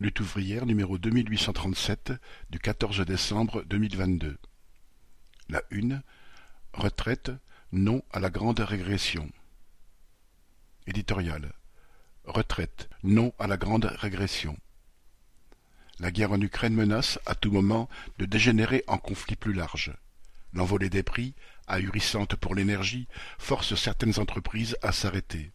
Lutte ouvrière numéro deux mille huit cent trente-sept du quatorze décembre deux mille vingt-deux. La une Retraite, non à la grande régression. Éditorial. Retraite, non à la grande régression. La guerre en Ukraine menace, à tout moment, de dégénérer en conflit plus large. L'envolée des prix, ahurissante pour l'énergie, force certaines entreprises à s'arrêter.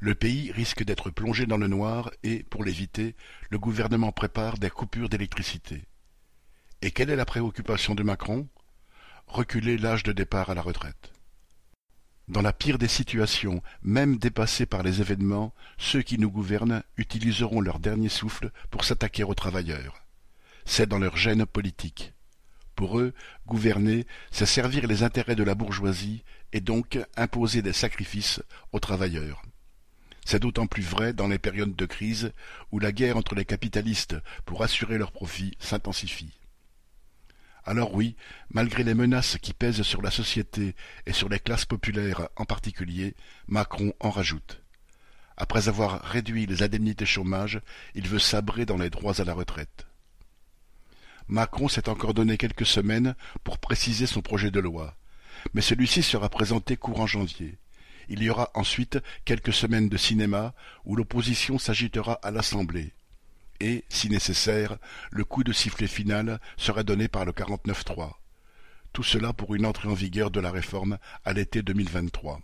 Le pays risque d'être plongé dans le noir et, pour l'éviter, le gouvernement prépare des coupures d'électricité. Et quelle est la préoccupation de Macron? Reculer l'âge de départ à la retraite. Dans la pire des situations, même dépassés par les événements, ceux qui nous gouvernent utiliseront leur dernier souffle pour s'attaquer aux travailleurs. C'est dans leur gène politique. Pour eux, gouverner, c'est servir les intérêts de la bourgeoisie et donc imposer des sacrifices aux travailleurs. C'est d'autant plus vrai dans les périodes de crise où la guerre entre les capitalistes pour assurer leurs profits s'intensifie. Alors oui, malgré les menaces qui pèsent sur la société et sur les classes populaires en particulier, Macron en rajoute. Après avoir réduit les indemnités chômage, il veut sabrer dans les droits à la retraite. Macron s'est encore donné quelques semaines pour préciser son projet de loi, mais celui-ci sera présenté courant janvier. Il y aura ensuite quelques semaines de cinéma où l'opposition s'agitera à l'Assemblée. Et, si nécessaire, le coup de sifflet final sera donné par le 49-3. Tout cela pour une entrée en vigueur de la réforme à l'été 2023.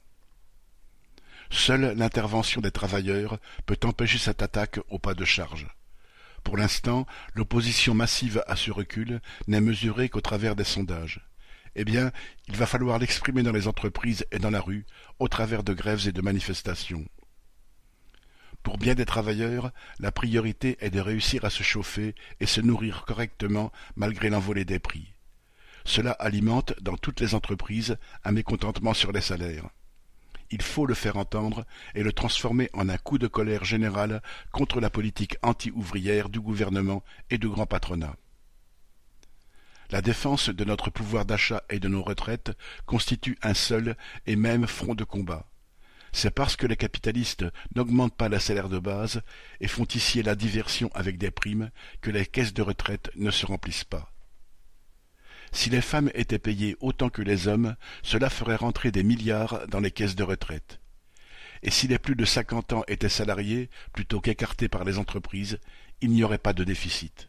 Seule l'intervention des travailleurs peut empêcher cette attaque au pas de charge. Pour l'instant, l'opposition massive à ce recul n'est mesurée qu'au travers des sondages eh bien, il va falloir l'exprimer dans les entreprises et dans la rue, au travers de grèves et de manifestations. Pour bien des travailleurs, la priorité est de réussir à se chauffer et se nourrir correctement malgré l'envolée des prix. Cela alimente, dans toutes les entreprises, un mécontentement sur les salaires. Il faut le faire entendre et le transformer en un coup de colère général contre la politique anti-ouvrière du gouvernement et du grand patronat. La défense de notre pouvoir d'achat et de nos retraites constitue un seul et même front de combat. C'est parce que les capitalistes n'augmentent pas la salaire de base et font ici la diversion avec des primes que les caisses de retraite ne se remplissent pas. Si les femmes étaient payées autant que les hommes, cela ferait rentrer des milliards dans les caisses de retraite. Et si les plus de cinquante ans étaient salariés plutôt qu'écartés par les entreprises, il n'y aurait pas de déficit.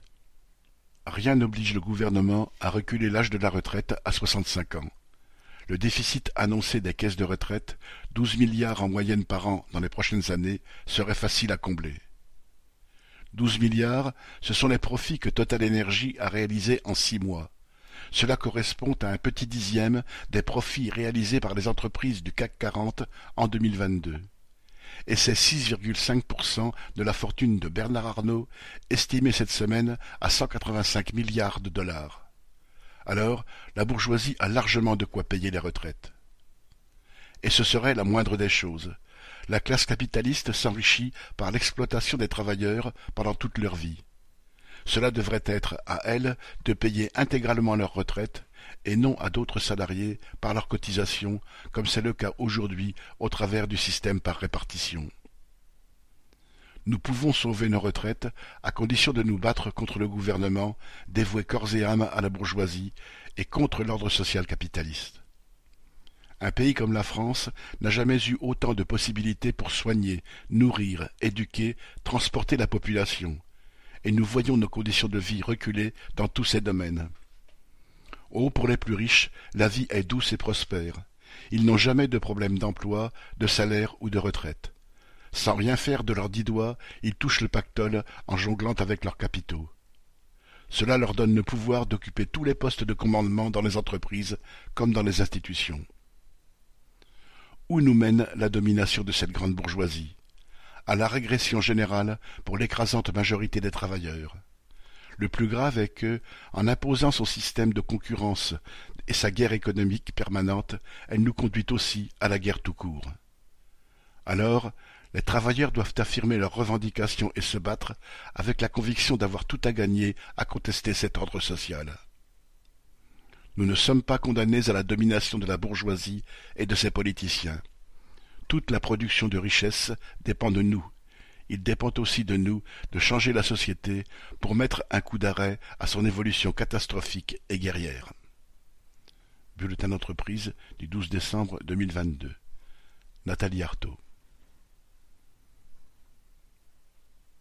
Rien n'oblige le gouvernement à reculer l'âge de la retraite à soixante-cinq ans. Le déficit annoncé des caisses de retraite, douze milliards en moyenne par an dans les prochaines années, serait facile à combler. Douze milliards, ce sont les profits que Total Energy a réalisés en six mois. Cela correspond à un petit dixième des profits réalisés par les entreprises du CAC 40 en 2022 et c'est 6,5% de la fortune de Bernard Arnault, estimée cette semaine à 185 milliards de dollars. Alors, la bourgeoisie a largement de quoi payer les retraites. Et ce serait la moindre des choses. La classe capitaliste s'enrichit par l'exploitation des travailleurs pendant toute leur vie. Cela devrait être à elle de payer intégralement leur retraite et non à d'autres salariés par leurs cotisations, comme c'est le cas aujourd'hui au travers du système par répartition. Nous pouvons sauver nos retraites à condition de nous battre contre le gouvernement, dévoué corps et âme à la bourgeoisie et contre l'ordre social capitaliste. Un pays comme la France n'a jamais eu autant de possibilités pour soigner, nourrir, éduquer, transporter la population, et nous voyons nos conditions de vie reculer dans tous ces domaines. Oh, pour les plus riches, la vie est douce et prospère. Ils n'ont jamais de problème d'emploi, de salaire ou de retraite. Sans rien faire de leurs dix doigts, ils touchent le pactole en jonglant avec leurs capitaux. Cela leur donne le pouvoir d'occuper tous les postes de commandement dans les entreprises comme dans les institutions. Où nous mène la domination de cette grande bourgeoisie? À la régression générale pour l'écrasante majorité des travailleurs. Le plus grave est que, en imposant son système de concurrence et sa guerre économique permanente, elle nous conduit aussi à la guerre tout court. Alors, les travailleurs doivent affirmer leurs revendications et se battre avec la conviction d'avoir tout à gagner à contester cet ordre social. Nous ne sommes pas condamnés à la domination de la bourgeoisie et de ses politiciens. Toute la production de richesse dépend de nous. Il dépend aussi de nous de changer la société pour mettre un coup d'arrêt à son évolution catastrophique et guerrière. Bulletin d'entreprise du 12 décembre 2022. Nathalie Arthaud